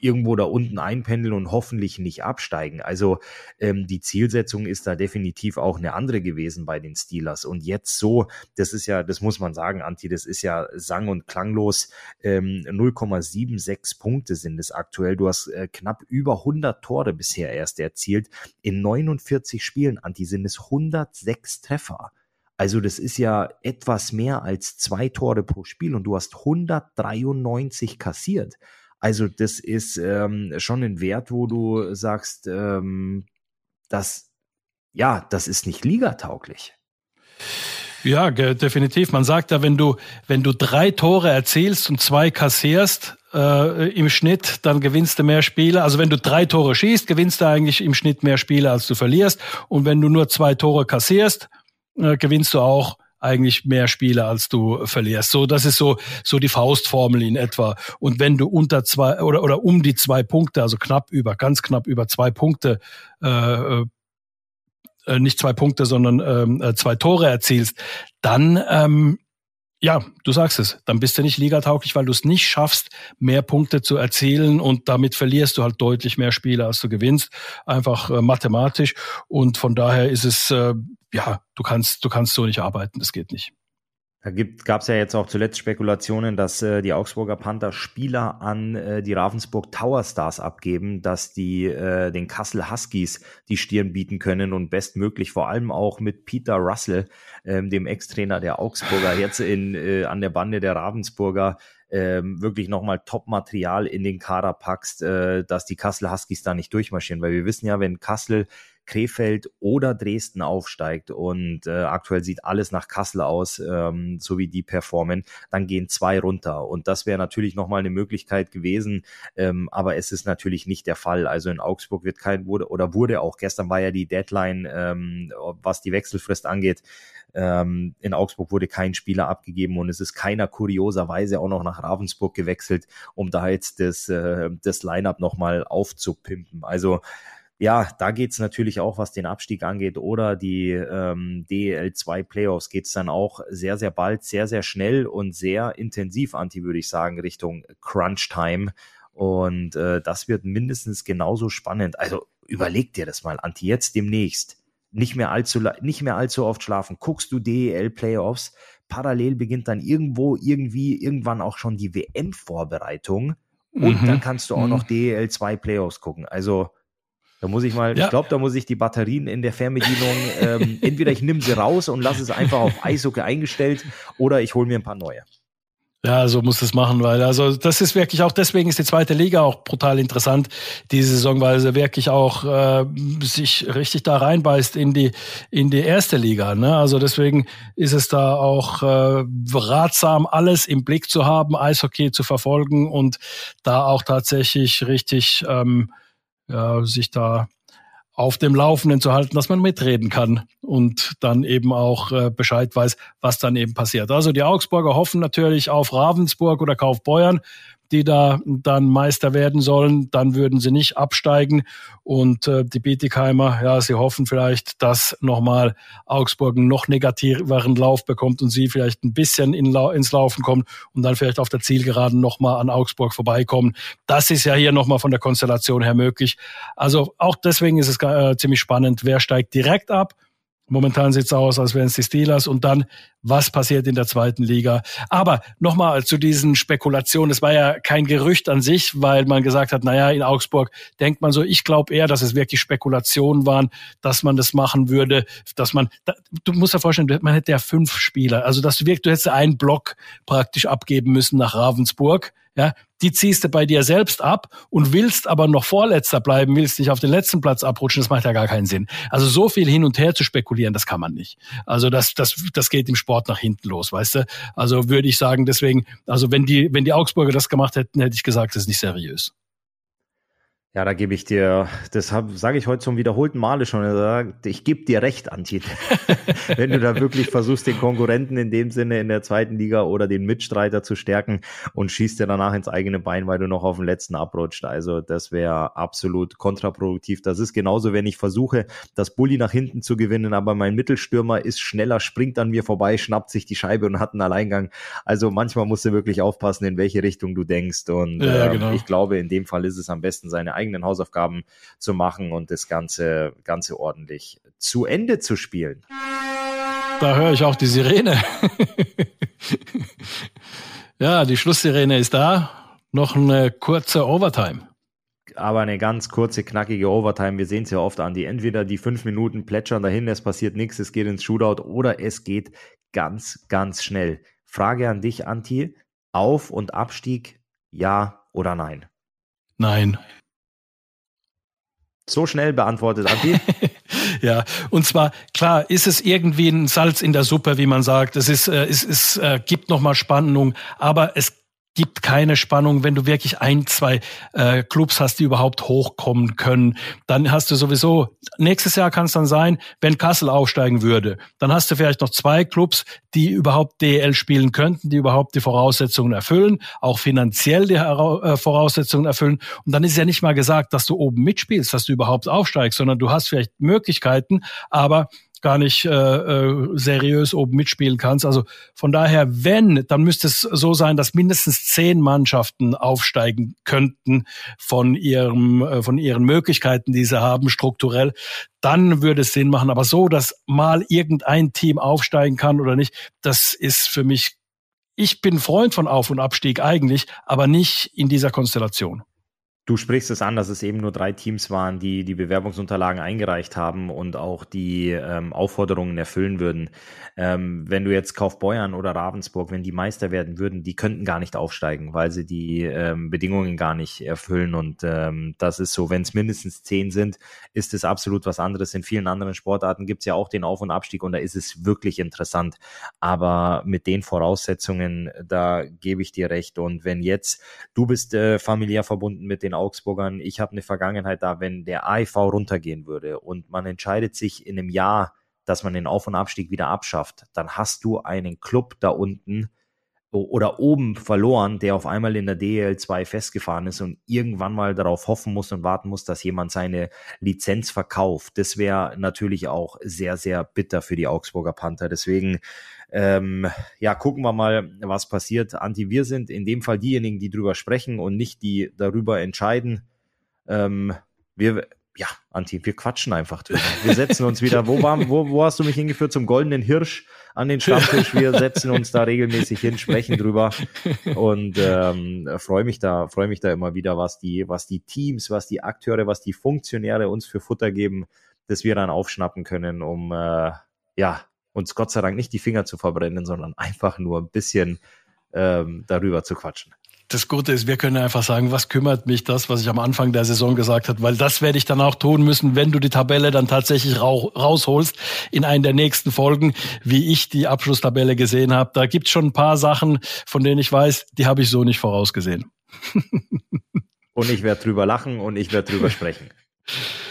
Speaker 3: irgendwo da unten einpendeln und hoffentlich nicht absteigen. Also ähm, die Zielsetzung ist da definitiv auch eine andere gewesen bei den Steelers. Und jetzt so, das ist ja, das muss man sagen, Anti, das ist ja sang- und klanglos. Ähm, 0,76 Punkte sind es aktuell. Du hast äh, knapp über 100 Tore bisher erst erzielt. In 49 Spielen, Anti, sind es 106 Treffer. Also das ist ja etwas mehr als zwei Tore pro Spiel und du hast 193 kassiert. Also das ist ähm, schon ein Wert, wo du sagst, ähm, dass ja, das ist nicht ligatauglich.
Speaker 4: Ja, definitiv. Man sagt ja, wenn du, wenn du drei Tore erzielst und zwei kassierst, äh, im Schnitt, dann gewinnst du mehr Spiele. Also wenn du drei Tore schießt, gewinnst du eigentlich im Schnitt mehr Spiele, als du verlierst. Und wenn du nur zwei Tore kassierst, äh, gewinnst du auch eigentlich mehr Spiele, als du verlierst. So, das ist so, so die Faustformel in etwa. Und wenn du unter zwei oder, oder um die zwei Punkte, also knapp über, ganz knapp über zwei Punkte, äh, äh, nicht zwei Punkte, sondern ähm, äh, zwei Tore erzielst, dann ähm, ja, du sagst es, dann bist du nicht ligatauglich, weil du es nicht schaffst, mehr Punkte zu erzielen und damit verlierst du halt deutlich mehr Spiele, als du gewinnst, einfach äh, mathematisch. Und von daher ist es, äh, ja, du kannst, du kannst so nicht arbeiten, das geht nicht.
Speaker 3: Da gab es ja jetzt auch zuletzt Spekulationen, dass äh, die Augsburger Panther Spieler an äh, die Ravensburg Tower Stars abgeben, dass die äh, den Kassel Huskies die Stirn bieten können und bestmöglich vor allem auch mit Peter Russell, ähm, dem Ex-Trainer der Augsburger, jetzt in, äh, an der Bande der Ravensburger ähm, wirklich nochmal Top-Material in den Kader packst, äh, dass die Kassel Huskies da nicht durchmarschieren. Weil wir wissen ja, wenn Kassel Krefeld oder Dresden aufsteigt und äh, aktuell sieht alles nach Kassel aus, ähm, so wie die performen, dann gehen zwei runter. Und das wäre natürlich nochmal eine Möglichkeit gewesen, ähm, aber es ist natürlich nicht der Fall. Also in Augsburg wird kein, wurde oder wurde auch, gestern war ja die Deadline, ähm, was die Wechselfrist angeht, ähm, in Augsburg wurde kein Spieler abgegeben und es ist keiner kurioserweise auch noch nach Ravensburg gewechselt, um da jetzt das, äh, das Line-up nochmal aufzupimpen. Also ja, da geht's natürlich auch, was den Abstieg angeht oder die ähm, DL2 Playoffs geht's dann auch sehr, sehr bald, sehr, sehr schnell und sehr intensiv, Anti, würde ich sagen, Richtung Crunch Time. Und äh, das wird mindestens genauso spannend. Also überleg dir das mal, Anti, jetzt demnächst nicht mehr allzu, nicht mehr allzu oft schlafen. Guckst du DEL Playoffs, parallel beginnt dann irgendwo, irgendwie, irgendwann auch schon die WM-Vorbereitung. Und mhm. dann kannst du auch mhm. noch DEL 2 Playoffs gucken. Also, da muss ich mal, ja. ich glaube, da muss ich die Batterien in der Fernbedienung, ähm, entweder ich nehme sie raus und lasse es einfach auf Eishockey eingestellt oder ich hole mir ein paar neue.
Speaker 4: Ja, so muss es machen, weil also das ist wirklich auch deswegen ist die zweite Liga auch brutal interessant diese Saison, weil sie wirklich auch äh, sich richtig da reinbeißt in die in die erste Liga. Ne? Also deswegen ist es da auch äh, ratsam, alles im Blick zu haben, Eishockey zu verfolgen und da auch tatsächlich richtig ähm, ja, sich da auf dem Laufenden zu halten, dass man mitreden kann und dann eben auch äh, Bescheid weiß, was dann eben passiert. Also die Augsburger hoffen natürlich auf Ravensburg oder Kaufbeuern die da dann Meister werden sollen, dann würden sie nicht absteigen. Und äh, die Bietigheimer, ja, sie hoffen vielleicht, dass nochmal Augsburg einen noch negativeren Lauf bekommt und sie vielleicht ein bisschen in, ins Laufen kommen und dann vielleicht auf der Zielgeraden nochmal an Augsburg vorbeikommen. Das ist ja hier nochmal von der Konstellation her möglich. Also auch deswegen ist es äh, ziemlich spannend, wer steigt direkt ab Momentan sieht es aus, als wären es die Steelers. Und dann, was passiert in der zweiten Liga? Aber nochmal zu diesen Spekulationen. Es war ja kein Gerücht an sich, weil man gesagt hat, naja, in Augsburg denkt man so, ich glaube eher, dass es wirklich Spekulationen waren, dass man das machen würde, dass man, du musst dir vorstellen, man hätte ja fünf Spieler. Also, dass du wirklich, du hättest einen Block praktisch abgeben müssen nach Ravensburg ja, die ziehst du bei dir selbst ab und willst aber noch Vorletzter bleiben, willst nicht auf den letzten Platz abrutschen, das macht ja gar keinen Sinn. Also so viel hin und her zu spekulieren, das kann man nicht. Also das, das, das geht im Sport nach hinten los, weißt du? Also würde ich sagen, deswegen, also wenn die, wenn die Augsburger das gemacht hätten, hätte ich gesagt, das ist nicht seriös.
Speaker 3: Ja, da gebe ich dir, das sage ich heute zum wiederholten Male schon, ich gebe dir recht, Antje. Wenn du da wirklich versuchst, den Konkurrenten in dem Sinne in der zweiten Liga oder den Mitstreiter zu stärken und schießt dir danach ins eigene Bein, weil du noch auf dem letzten abrutscht. Also das wäre absolut kontraproduktiv. Das ist genauso, wenn ich versuche, das Bulli nach hinten zu gewinnen, aber mein Mittelstürmer ist schneller, springt an mir vorbei, schnappt sich die Scheibe und hat einen Alleingang. Also manchmal musst du wirklich aufpassen, in welche Richtung du denkst. Und ja, äh, genau. ich glaube, in dem Fall ist es am besten, seine eigenen Hausaufgaben zu machen und das Ganze, Ganze ordentlich zu Ende zu spielen.
Speaker 4: Da höre ich auch die Sirene. ja, die Schlusssirene ist da. Noch eine kurze Overtime
Speaker 3: aber eine ganz kurze, knackige Overtime. Wir sehen es ja oft an. Die entweder die fünf Minuten plätschern dahin, es passiert nichts, es geht ins Shootout oder es geht ganz, ganz schnell. Frage an dich, Anti. Auf- und Abstieg, ja oder nein?
Speaker 4: Nein.
Speaker 3: So schnell beantwortet, Adi.
Speaker 4: ja, und zwar klar ist es irgendwie ein Salz in der Suppe, wie man sagt. Es ist, äh, es, es äh, gibt noch mal Spannung, aber es gibt keine Spannung, wenn du wirklich ein, zwei äh, Clubs hast, die überhaupt hochkommen können. Dann hast du sowieso, nächstes Jahr kann es dann sein, wenn Kassel aufsteigen würde, dann hast du vielleicht noch zwei Clubs, die überhaupt DL spielen könnten, die überhaupt die Voraussetzungen erfüllen, auch finanziell die äh, Voraussetzungen erfüllen. Und dann ist ja nicht mal gesagt, dass du oben mitspielst, dass du überhaupt aufsteigst, sondern du hast vielleicht Möglichkeiten, aber gar nicht äh, äh, seriös oben mitspielen kannst. Also von daher, wenn, dann müsste es so sein, dass mindestens zehn Mannschaften aufsteigen könnten von ihrem, äh, von ihren Möglichkeiten, die sie haben, strukturell. Dann würde es Sinn machen. Aber so, dass mal irgendein Team aufsteigen kann oder nicht, das ist für mich ich bin Freund von Auf- und Abstieg eigentlich, aber nicht in dieser Konstellation.
Speaker 3: Du sprichst es an, dass es eben nur drei Teams waren, die die Bewerbungsunterlagen eingereicht haben und auch die ähm, Aufforderungen erfüllen würden. Ähm, wenn du jetzt Kaufbeuern oder Ravensburg, wenn die Meister werden würden, die könnten gar nicht aufsteigen, weil sie die ähm, Bedingungen gar nicht erfüllen. Und ähm, das ist so, wenn es mindestens zehn sind, ist es absolut was anderes. In vielen anderen Sportarten gibt es ja auch den Auf- und Abstieg und da ist es wirklich interessant. Aber mit den Voraussetzungen, da gebe ich dir recht. Und wenn jetzt, du bist äh, familiär verbunden mit den Augsburgern. Ich habe eine Vergangenheit da, wenn der AIV runtergehen würde und man entscheidet sich in einem Jahr, dass man den Auf- und Abstieg wieder abschafft, dann hast du einen Club da unten oder oben verloren, der auf einmal in der DL2 festgefahren ist und irgendwann mal darauf hoffen muss und warten muss, dass jemand seine Lizenz verkauft. Das wäre natürlich auch sehr, sehr bitter für die Augsburger Panther. Deswegen ähm, ja, gucken wir mal, was passiert. Anti, wir sind in dem Fall diejenigen, die drüber sprechen und nicht die darüber entscheiden. Ähm, wir, ja, Anti, wir quatschen einfach drüber. Wir setzen uns wieder, wo, war, wo, wo hast du mich hingeführt? Zum goldenen Hirsch an den Stammtisch. Wir setzen uns da regelmäßig hin, sprechen drüber und ähm, freue mich da, freue mich da immer wieder, was die, was die Teams, was die Akteure, was die Funktionäre uns für Futter geben, dass wir dann aufschnappen können, um äh, ja uns Gott sei Dank nicht die Finger zu verbrennen, sondern einfach nur ein bisschen ähm, darüber zu quatschen
Speaker 4: das Gute ist, wir können einfach sagen, was kümmert mich das, was ich am Anfang der Saison gesagt habe, weil das werde ich dann auch tun müssen, wenn du die Tabelle dann tatsächlich rausholst in einen der nächsten Folgen, wie ich die Abschlusstabelle gesehen habe. Da gibt es schon ein paar Sachen, von denen ich weiß, die habe ich so nicht vorausgesehen.
Speaker 3: und ich werde drüber lachen und ich werde drüber sprechen.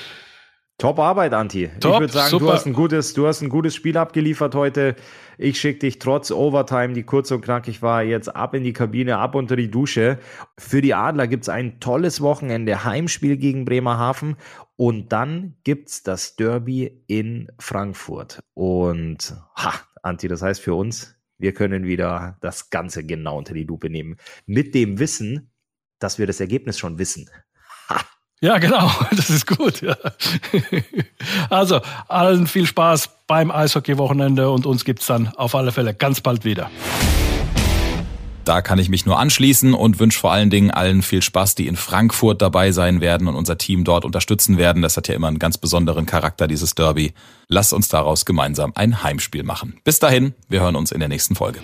Speaker 3: Top Arbeit, Anti. Top, ich würde sagen, super. du hast ein gutes, du hast ein gutes Spiel abgeliefert heute. Ich schicke dich trotz Overtime, die kurz und knackig war, jetzt ab in die Kabine, ab unter die Dusche. Für die Adler gibt's ein tolles Wochenende, Heimspiel gegen Bremerhaven und dann gibt's das Derby in Frankfurt. Und ha, Anti, das heißt für uns, wir können wieder das Ganze genau unter die Lupe nehmen. Mit dem Wissen, dass wir das Ergebnis schon wissen.
Speaker 4: Ha. Ja, genau, das ist gut. Ja. Also, allen viel Spaß beim Eishockey-Wochenende und uns gibt's dann auf alle Fälle ganz bald wieder.
Speaker 2: Da kann ich mich nur anschließen und wünsche vor allen Dingen allen viel Spaß, die in Frankfurt dabei sein werden und unser Team dort unterstützen werden. Das hat ja immer einen ganz besonderen Charakter, dieses Derby. Lasst uns daraus gemeinsam ein Heimspiel machen. Bis dahin, wir hören uns in der nächsten Folge.